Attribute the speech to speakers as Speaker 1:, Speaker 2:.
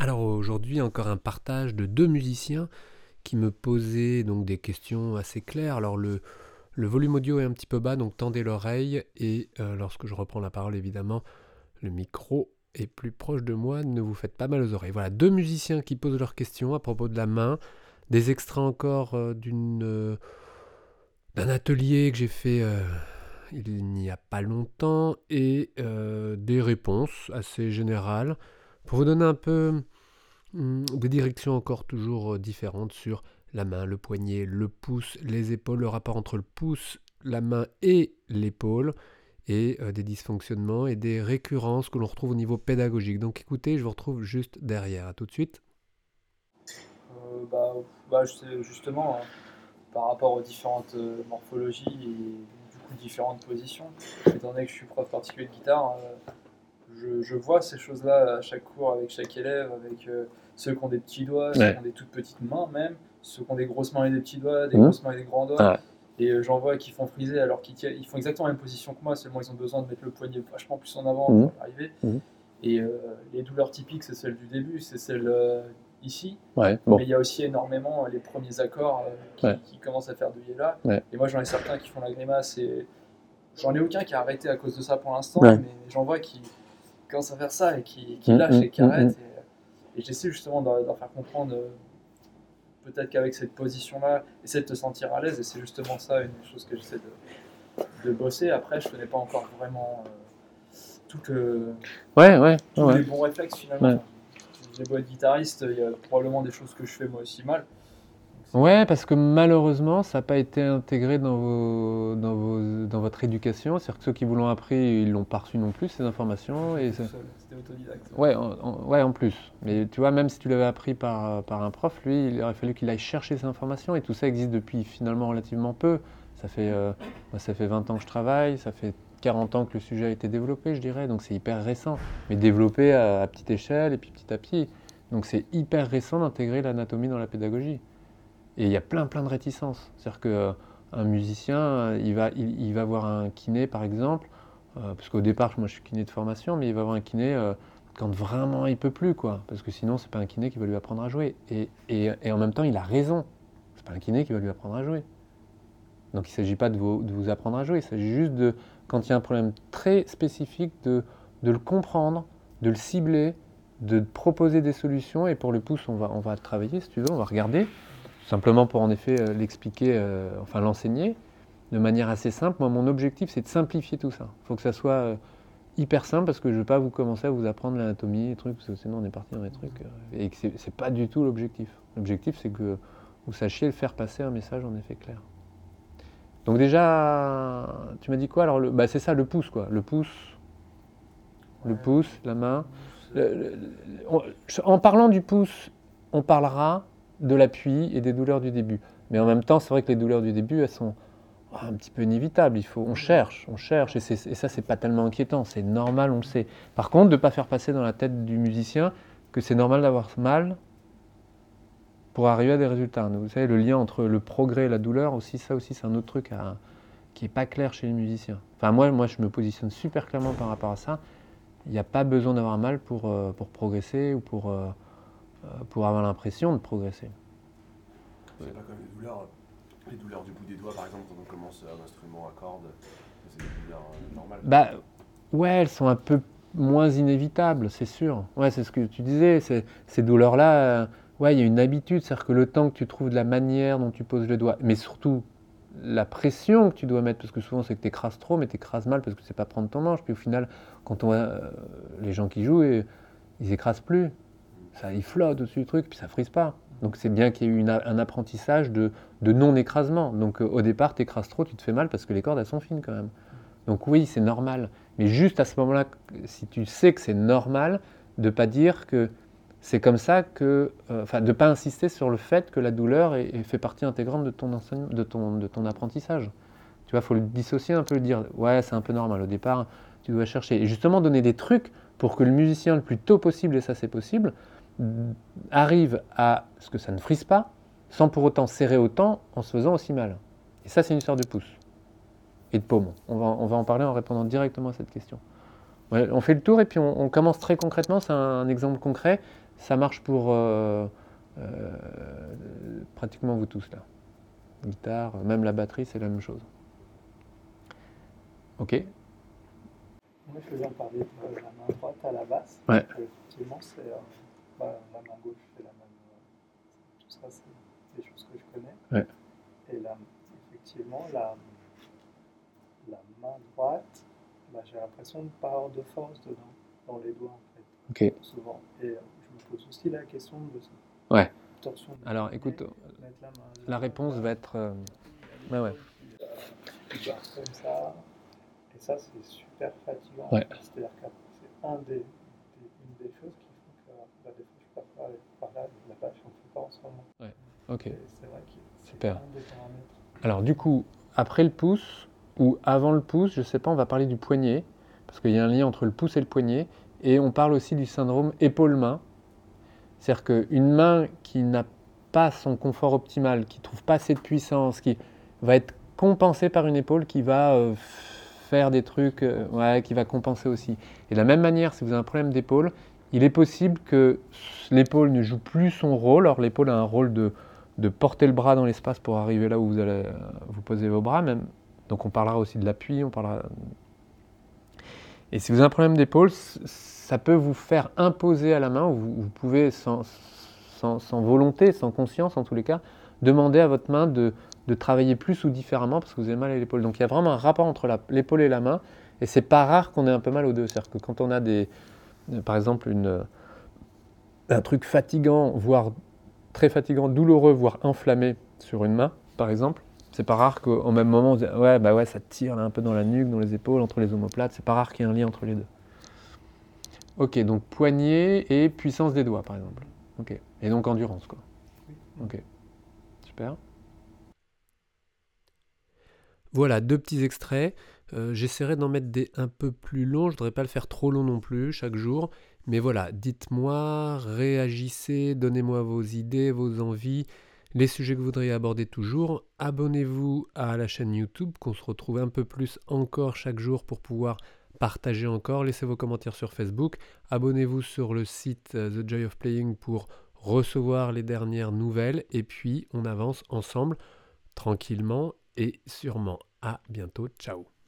Speaker 1: Alors aujourd'hui, encore un partage de deux musiciens qui me posaient donc des questions assez claires. Alors le, volume audio est un petit peu bas, donc tendez l'oreille et euh, lorsque je reprends la parole, évidemment, le micro est plus proche de moi, ne vous faites pas mal aux oreilles. Voilà, deux musiciens qui posent leurs questions à propos de la main, des extraits encore euh, euh, d'un atelier que j'ai fait il n'y a pas longtemps et des réponses assez générales pour vous donner un peu hum, des directions encore toujours différentes sur la main, le poignet, le pouce, les épaules, le rapport entre le pouce, la main et l'épaule, et euh, des dysfonctionnements et des récurrences que l'on retrouve au niveau pédagogique. Donc écoutez, je vous retrouve juste derrière. À tout de suite.
Speaker 2: Euh, bah, bah justement, hein, par rapport aux différentes euh, morphologies et différentes positions, étant donné que je suis prof particulier de guitare, je, je, vois ces choses-là à chaque cours avec chaque élève, avec ceux qui ont des petits doigts, ceux qui ont des toutes petites mains même ceux qui ont des grosses mains et des petits doigts, des mmh. grosses mains et des grands doigts. Et euh, j'en vois qui font friser alors qu'ils font exactement la même position que moi, seulement ils ont besoin de mettre le poignet vachement plus en avant mmh. pour arriver. Mmh. Et euh, les douleurs typiques, c'est celles du début, c'est celles euh, ici. Mais il y a aussi énormément les premiers accords qui, commencent à faire douiller là. Et moi, j'en ai certains qui font la grimace et j'en ai aucun qui a arrêté à cause de ça pour l'instant, mais j'en vois qui commencent à faire ça et qui, qui lâchent et qui arrêtent. Et, et j'essaie justement d'en faire comprendre peut-être qu'avec cette position-là, essaie de te sentir à l'aise. Et c'est justement ça une chose que j'essaie de, bosser. Après, je connais pas encore vraiment euh, tout
Speaker 1: ouais, ouais,
Speaker 2: tous les bons réflexes finalement. J'ai beau être guitariste, il y a probablement des choses que je fais moi aussi mal.
Speaker 1: Ouais, parce que malheureusement, ça n'a pas été intégré dans, vos, dans, vos, dans votre éducation. C'est-à-dire que ceux qui vous l'ont appris, ils l'ont pas reçu non plus, ces informations.
Speaker 2: Et C'était autodidacte.
Speaker 1: Ouais, en, ouais, en plus. Mais tu vois, même si tu l'avais appris par, par un prof, lui, il aurait fallu qu'il aille chercher ces informations. Et tout ça existe depuis finalement relativement peu. Ça fait, euh, moi, ça fait 20 ans que je travaille, ça fait 40 ans que le sujet a été développé, je dirais. Donc c'est hyper récent. Mais développé à, à petite échelle et puis petit à petit. Donc c'est hyper récent d'intégrer l'anatomie dans la pédagogie. Et il y a plein, plein de réticences. C'est-à-dire qu'un euh, musicien, il va, il, va voir un kiné, par exemple, euh, parce qu'au départ, moi, je suis kiné de formation, mais il va voir un kiné euh, quand vraiment il peut plus, quoi. Parce que sinon, c'est pas un kiné qui va lui apprendre à jouer. Et, et, et en même temps, il a raison. C'est pas un kiné qui va lui apprendre à jouer. Donc il ne s'agit pas de vous, de vous, apprendre à jouer, il s'agit juste de, quand il y a un problème très spécifique, de, de, le comprendre, de le cibler, de proposer des solutions. Et pour le pouce, on va, on va travailler, si tu veux, on va regarder. Simplement pour en effet euh, l'expliquer, euh, enfin l'enseigner de manière assez simple. Moi, mon objectif, c'est de simplifier tout ça. Il faut que ça soit euh, hyper simple parce que je ne veux pas vous commencer à vous apprendre l'anatomie, les trucs, parce que sinon on est parti dans les trucs. et que ce n'est pas du tout l'objectif. L'objectif, c'est que vous sachiez le faire passer un message en effet clair. Donc déjà, tu m'as dit quoi? Alors, bah, c'est ça, le pouce, quoi. Le pouce, le pouce, la main. en parlant du pouce, on parlera de l'appui et des douleurs du début. Mais en même temps, c'est vrai que les douleurs du début, elles sont un petit peu inévitables. Il faut, on cherche, on cherche, et, ça, c'est pas tellement inquiétant. C'est normal, on le sait. Par contre, de ne pas faire passer dans la tête du musicien que c'est normal d'avoir mal pour arriver à des résultats. Vous savez, le lien entre le progrès et la douleur, aussi, ça aussi, c'est un autre truc qui n'est pas clair chez les musiciens. Enfin, moi, moi, je me positionne super clairement par rapport à ça. Il n'y a pas besoin d'avoir mal pour, euh, pour progresser ou pour. Euh, pour avoir l'impression de progresser.
Speaker 3: C'est pas comme les douleurs, les douleurs du bout des doigts, par exemple, quand on commence un instrument à cordes, c'est des douleurs euh, normales
Speaker 1: Bah ouais, elles sont un peu moins inévitables, c'est sûr. Ouais, c'est ce que tu disais, ces douleurs-là, euh, ouais, il y a une habitude, c'est-à-dire que le temps que tu trouves de la manière dont tu poses le doigt, mais surtout la pression que tu dois mettre, parce que souvent c'est que tu écrases trop, mais tu écrases mal parce que c'est pas prendre ton manche. Puis au final, quand on voit les gens qui jouent, ils écrasent plus ça, il flotte au-dessus du truc, puis ça frise pas. Donc c'est bien qu'il y ait eu un apprentissage de, non-écrasement. Donc euh, au départ, tu écrases trop, tu te fais mal parce que les cordes, elles sont fines quand même. Donc oui, c'est normal. Mais juste à ce moment-là, si tu sais que c'est normal, de pas dire que c'est comme ça que... Euh, enfin, de pas insister sur le fait que la douleur fait partie intégrante de ton, de ton, de ton apprentissage. Tu vois, faut le dissocier un peu, le dire, ouais, c'est un peu normal. Au départ, tu dois chercher. Et justement, donner des trucs pour que le musicien, le plus tôt possible, et ça c'est possible, arrive à ce que ça ne frise pas, sans pour autant serrer autant en se faisant aussi mal. Et ça, c'est une histoire de pouce et de paume. On va, on va en parler en répondant directement à cette question. on fait le tour et puis on, commence très concrètement, c'est un, exemple concret. ça marche pour euh, pratiquement vous tous là. Guitare, même la batterie, c'est la même chose. Ok
Speaker 4: Moi, je faisais parler de la main droite à la basse.
Speaker 1: Ouais.
Speaker 4: effectivement, c'est bah, la main gauche fait la même. tout ça, c'est des choses que je connais.
Speaker 1: Ouais.
Speaker 4: Et là, effectivement, la, la main droite, bah, j'ai l'impression de pas avoir de force dedans, dans les doigts en fait. Souvent. Et euh, je me pose aussi la question de ça.
Speaker 1: Ouais.
Speaker 4: Torsion du
Speaker 1: Alors écoute,
Speaker 4: la,
Speaker 1: la réponse va être. euh, Ouais, ouais.
Speaker 4: comme ça. Et ça, c'est super fatigant.
Speaker 1: Ouais.
Speaker 4: C'est-à-dire que c'est un des, des- une des choses qui bah, des fois, je passe par, là, ne pas en ce moment.
Speaker 1: Ok.
Speaker 4: C'est vrai que
Speaker 1: Super.
Speaker 4: un des paramètres.
Speaker 1: Alors du coup, après le pouce ou avant le pouce, je sais pas, on va parler du poignet, parce qu'il y a un lien entre le pouce et le poignet, et on parle aussi du syndrome épaule-main. C'est-à-dire qu'une main qui n'a pas son confort optimal, qui trouve pas assez de puissance, qui va être compensée par une épaule qui va euh, faire des trucs, euh, ouais, qui va compenser aussi. Et de la même manière, si vous avez un problème d'épaule, il est possible que l'épaule ne joue plus son rôle. Alors l'épaule a un rôle de, de porter le bras dans l'espace pour arriver là où vous allez vous poser vos bras même. Donc on parlera aussi de l'appui, on parlera. Et si vous avez un problème d'épaule, ça peut vous faire imposer à la main, ou vous, vous pouvez sans, sans- sans volonté, sans conscience en tous les cas, demander à votre main de, de travailler plus ou différemment parce que vous avez mal à l'épaule. Donc il y a vraiment un rapport entre l'épaule et la main, et c'est pas rare qu'on ait un peu mal aux deux. C'est-à-dire que quand on a des, par exemple une, un truc fatigant, voire très fatigant, douloureux, voire inflammé sur une main, par exemple, c'est pas rare qu'au même moment, on se dise, ouais, bah ouais, ça tire là, un peu dans la nuque, dans les épaules, entre les omoplates. C'est pas rare qu'il y ait un lien entre les deux. Ok, donc poignet et puissance des doigts, par exemple. Ok. Et donc endurance, quoi. Ok. Super. Voilà, deux petits extraits. Euh, J'essaierai d'en mettre des un peu plus longs. Je ne voudrais pas le faire trop long non plus chaque jour. Mais voilà, dites-moi, réagissez, donnez-moi vos idées, vos envies, les sujets que vous voudriez aborder toujours. Abonnez-vous à la chaîne YouTube, qu'on se retrouve un peu plus encore chaque jour pour pouvoir partager encore. Laissez vos commentaires sur Facebook. Abonnez-vous sur le site euh, The Joy of Playing pour recevoir les dernières nouvelles. Et puis, on avance ensemble, tranquillement et sûrement. À bientôt. Ciao.